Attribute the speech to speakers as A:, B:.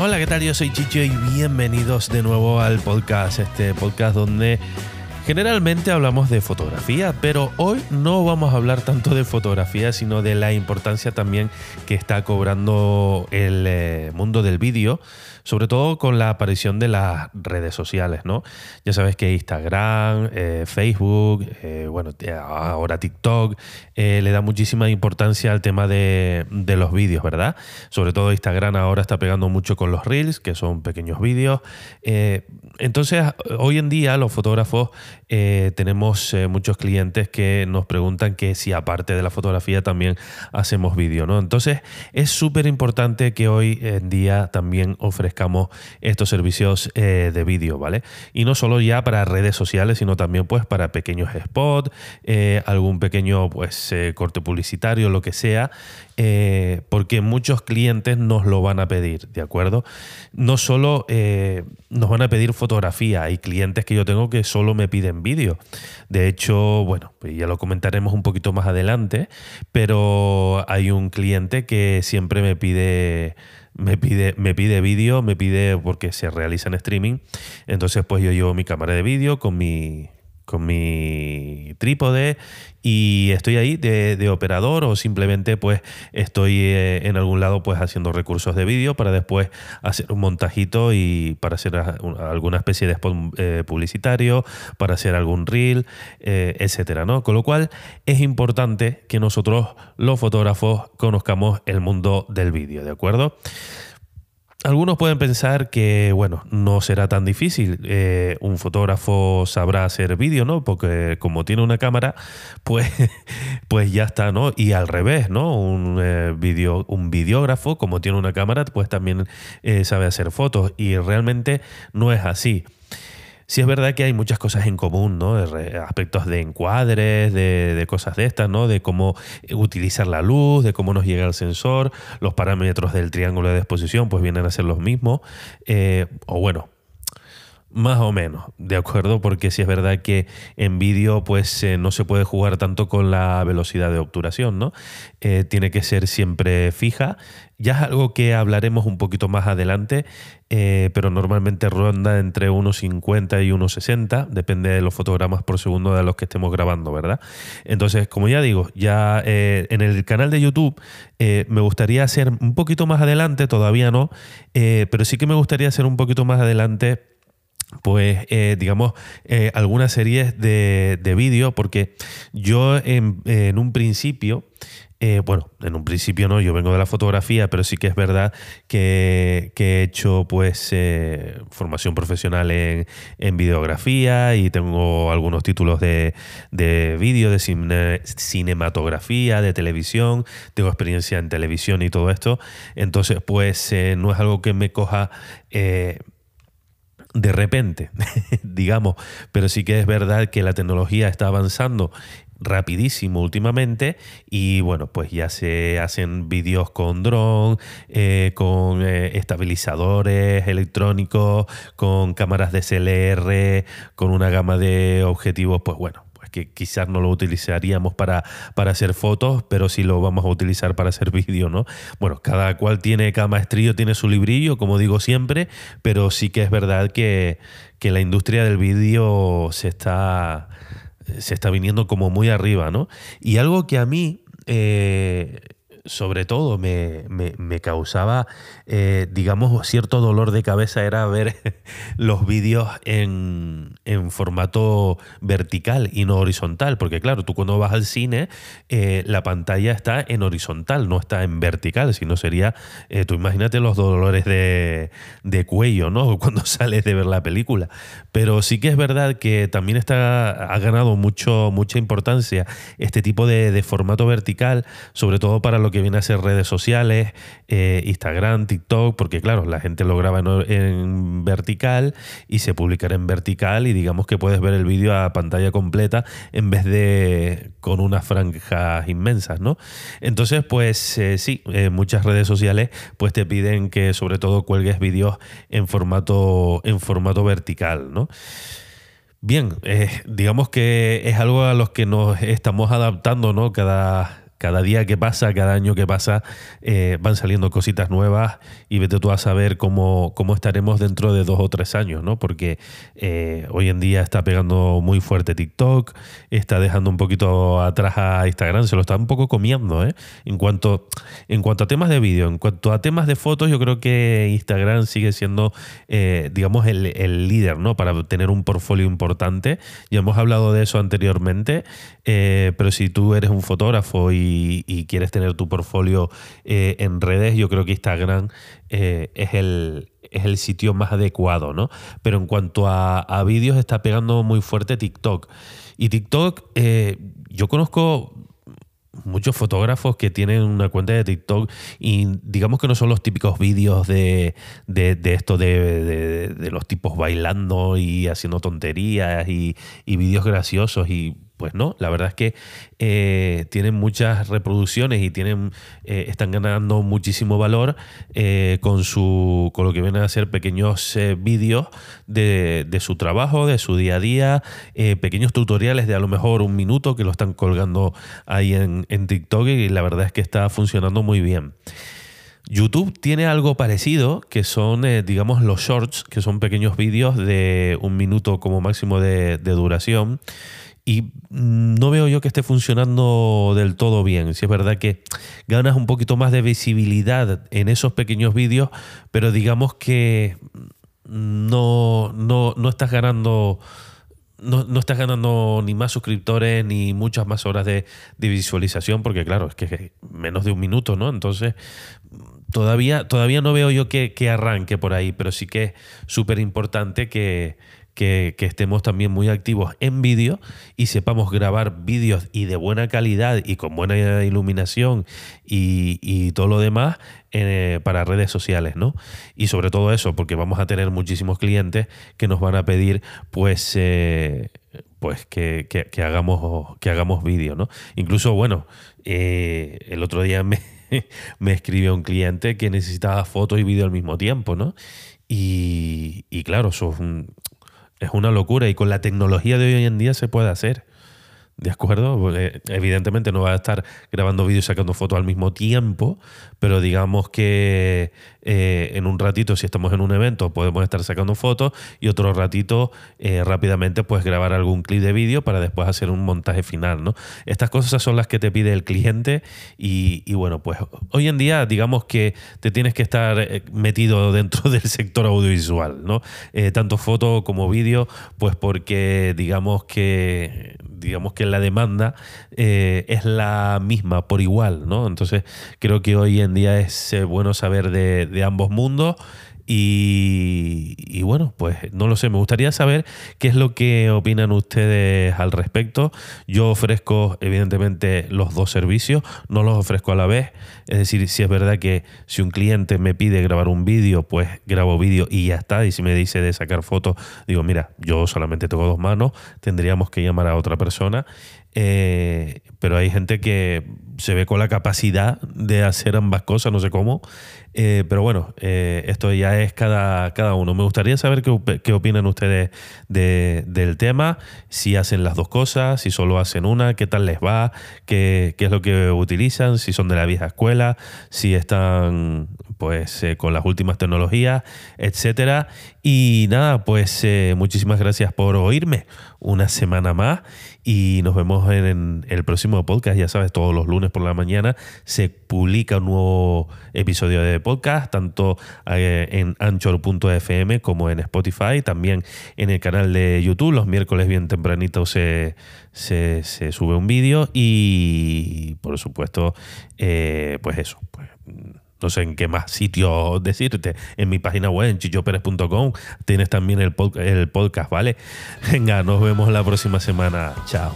A: Hola, ¿qué tal? Yo soy Chicho y bienvenidos de nuevo al podcast, este podcast donde generalmente hablamos de fotografía, pero hoy no vamos a hablar tanto de fotografía, sino de la importancia también que está cobrando el eh, mundo del vídeo sobre todo con la aparición de las redes sociales, ¿no? Ya sabes que Instagram, eh, Facebook, eh, bueno, ahora TikTok, eh, le da muchísima importancia al tema de, los vídeos, ¿verdad? Sobre todo Instagram ahora está pegando mucho con los reels, que son pequeños vídeos. entonces, hoy en día los fotógrafos tenemos muchos clientes que nos preguntan que si aparte de la fotografía también hacemos vídeo, ¿no? Entonces, es súper importante que hoy en día también ofrezcamos estos servicios eh, de vídeo, ¿vale? Y no solo ya para redes sociales, sino también pues para pequeños spots, eh, algún pequeño pues eh, corte publicitario, lo que sea, porque muchos clientes nos lo van a pedir, ¿de acuerdo? No solo nos van a pedir fotografía, hay clientes que yo tengo que solo me piden vídeo. De hecho, bueno, pues ya lo comentaremos un poquito más adelante, pero hay un cliente que siempre me pide me pide, me pide vídeo, me pide porque se realiza en streaming. Entonces, pues yo llevo mi cámara de vídeo con mi, con mi trípode y estoy ahí de, operador o simplemente pues estoy eh, en algún lado pues haciendo recursos de vídeo para después hacer un montajito y para hacer alguna especie de spot eh, publicitario, para hacer algún reel, eh, etcétera, ¿no? Con lo cual es importante que nosotros los fotógrafos conozcamos el mundo del vídeo, ¿de acuerdo? Algunos pueden pensar que, bueno, no será tan difícil. Eh, un fotógrafo sabrá hacer vídeo, ¿no? Porque como tiene una cámara, pues, pues ya está, ¿no? Y al revés, ¿no? Un, eh, un videógrafo, como tiene una cámara, pues también eh, sabe hacer fotos. Y realmente no es así. Sí es verdad que hay muchas cosas en común, ¿no? Aspectos de encuadres, de, cosas de estas, ¿no? De cómo utilizar la luz, de cómo nos llega el sensor, los parámetros del triángulo de exposición, pues vienen a ser los mismos. Eh, o bueno, más o menos, de acuerdo, porque si es verdad que en vídeo pues eh, no se puede jugar tanto con la velocidad de obturación, ¿no? Eh, tiene que ser siempre fija. Ya es algo que hablaremos un poquito más adelante, eh, pero normalmente ronda entre 1.50 y 1.60, depende de los fotogramas por segundo de los que estemos grabando, ¿verdad? Entonces, como ya digo, ya en el canal de YouTube me gustaría hacer un poquito más adelante, todavía no, pero sí que me gustaría hacer un poquito más adelante pues eh, digamos eh, algunas series de, de porque yo en, un principio eh, bueno, en un principio no, yo vengo de la fotografía, pero sí que es verdad que, he hecho pues formación profesional en, en, videografía y tengo algunos títulos de, de vídeo, de cinematografía, de televisión, tengo experiencia en televisión y todo esto, entonces pues no es algo que me coja de repente, digamos, pero sí que es verdad que la tecnología está avanzando rapidísimo últimamente y bueno pues ya se hacen vídeos con dron eh, con eh, estabilizadores electrónicos con cámaras de CLR con una gama de objetivos pues bueno que quizás no lo utilizaríamos para, para hacer fotos, pero sí lo vamos a utilizar para hacer vídeo, ¿no? Bueno, cada cual tiene cada maestrillo, tiene su librillo, como digo siempre, pero sí que es verdad que, la industria del vídeo se está, se está viniendo como muy arriba, ¿no? Y algo que a mí... Eh, sobre todo me, causaba, eh, digamos, cierto dolor de cabeza era ver los vídeos en, formato vertical y no horizontal, porque claro, tú cuando vas al cine, eh, la pantalla está en horizontal, no está en vertical, sino sería, eh, tú imagínate los dolores de, cuello, ¿no? Cuando sales de ver la película. Pero sí que es verdad que también está, ha ganado mucho, mucha importancia este tipo de, de formato vertical, sobre todo para lo que viene a ser redes sociales, eh, Instagram, TikTok, porque claro, la gente lo graba en, vertical y se publicará en vertical y digamos que puedes ver el vídeo a pantalla completa en vez de con unas franjas inmensas, ¿no? Entonces, pues eh, sí, en muchas redes sociales pues te piden que sobre todo cuelgues vídeos en formato, en formato vertical, ¿no? Bien, eh, digamos que es algo a los que nos estamos adaptando, ¿no? Cada, cada día que pasa, cada año que pasa, eh, van saliendo cositas nuevas y vete tú a saber cómo, cómo estaremos dentro de dos o tres años, ¿no? Porque eh, hoy en día está pegando muy fuerte TikTok, está dejando un poquito atrás a Instagram, se lo está un poco comiendo, ¿eh? En cuanto, en cuanto a temas de vídeo, en cuanto a temas de fotos, yo creo que Instagram sigue siendo, eh, digamos, el, el, líder, ¿no? Para tener un portfolio importante. Ya hemos hablado de eso anteriormente, pero si tú eres un fotógrafo y y, quieres tener tu portfolio eh, en redes, yo creo que Instagram eh, es, el, es el sitio más adecuado, ¿no? Pero en cuanto a, vídeos, está pegando muy fuerte TikTok. Y TikTok, eh, yo conozco muchos fotógrafos que tienen una cuenta de TikTok y digamos que no son los típicos vídeos de, esto de, los tipos bailando y haciendo tonterías y, y vídeos graciosos y pues no, la verdad es que eh, tienen muchas reproducciones y tienen, eh, están ganando muchísimo valor eh, con, su, con lo que vienen a ser pequeños vídeos de, su trabajo, de su día a día, pequeños tutoriales de a lo mejor un minuto que lo están colgando ahí en, en TikTok y la verdad es que está funcionando muy bien. YouTube tiene algo parecido, que son, digamos, los shorts, que son pequeños vídeos de un minuto como máximo de, de duración y no veo yo que esté funcionando del todo bien. Si es verdad que ganas un poquito más de visibilidad en esos pequeños vídeos, pero digamos que no, no, no estás ganando. No, no, estás ganando ni más suscriptores ni muchas más horas de, visualización, porque claro, es que menos de un minuto, ¿no? Entonces, todavía, todavía no veo yo que, que arranque por ahí, pero sí que es súper importante que, que, estemos también muy activos en vídeo y sepamos grabar vídeos y de buena calidad y con buena iluminación y, todo lo demás eh, para redes sociales, ¿no? Y sobre todo eso, porque vamos a tener muchísimos clientes que nos van a pedir, pues, eh, pues que, hagamos, que hagamos vídeo, ¿no? Incluso, bueno, eh, el otro día me, me escribió un cliente que necesitaba fotos y vídeo al mismo tiempo, ¿no? Y, y claro, eso es un, es una locura y con la tecnología de hoy en día se puede hacer. ¿De acuerdo? evidentemente no va a estar grabando vídeos y sacando fotos al mismo tiempo, pero digamos que eh, en un ratito, si estamos en un evento, podemos estar sacando fotos y otro ratito eh, rápidamente puedes grabar algún clip de vídeo para después hacer un montaje final, ¿no? Estas cosas son las que te pide el cliente y, bueno, pues hoy en día digamos que te tienes que estar eh, metido dentro del sector audiovisual, ¿no? tanto foto como vídeo, pues porque digamos que digamos que la demanda eh, es la misma por igual, ¿no? Entonces creo que hoy en día es eh, bueno saber de, ambos mundos. Y, bueno, pues no lo sé, me gustaría saber qué es lo que opinan ustedes al respecto. Yo ofrezco evidentemente los dos servicios, no los ofrezco a la vez. Es decir, si es verdad que si un cliente me pide grabar un vídeo, pues grabo vídeo y ya está. Y si me dice de sacar fotos, digo, mira, yo solamente tengo dos manos, tendríamos que llamar a otra persona eh, pero hay gente que se ve con la capacidad de hacer ambas cosas, no sé cómo. Eh, pero bueno, eh, esto ya es cada, cada uno. Me gustaría saber qué, qué opinan ustedes del tema, si hacen las dos cosas, si solo hacen una, qué tal les va, qué, qué es lo que utilizan, si son de la vieja escuela, si están pues con las últimas tecnologías, etcétera. Y nada, pues muchísimas gracias por oírme una semana más y nos vemos en, el próximo podcast. Ya sabes, todos los lunes por la mañana se publica un nuevo episodio de podcast, tanto eh, en anchor.fm como en Spotify, también en el canal de YouTube. Los miércoles bien tempranito se, se, sube un vídeo y por supuesto, eh, pues eso, pues no sé en qué más sitio decirte. En mi página web, en chichoperes.com, tienes también el, el podcast, ¿vale? Venga, nos vemos la próxima semana. Chao.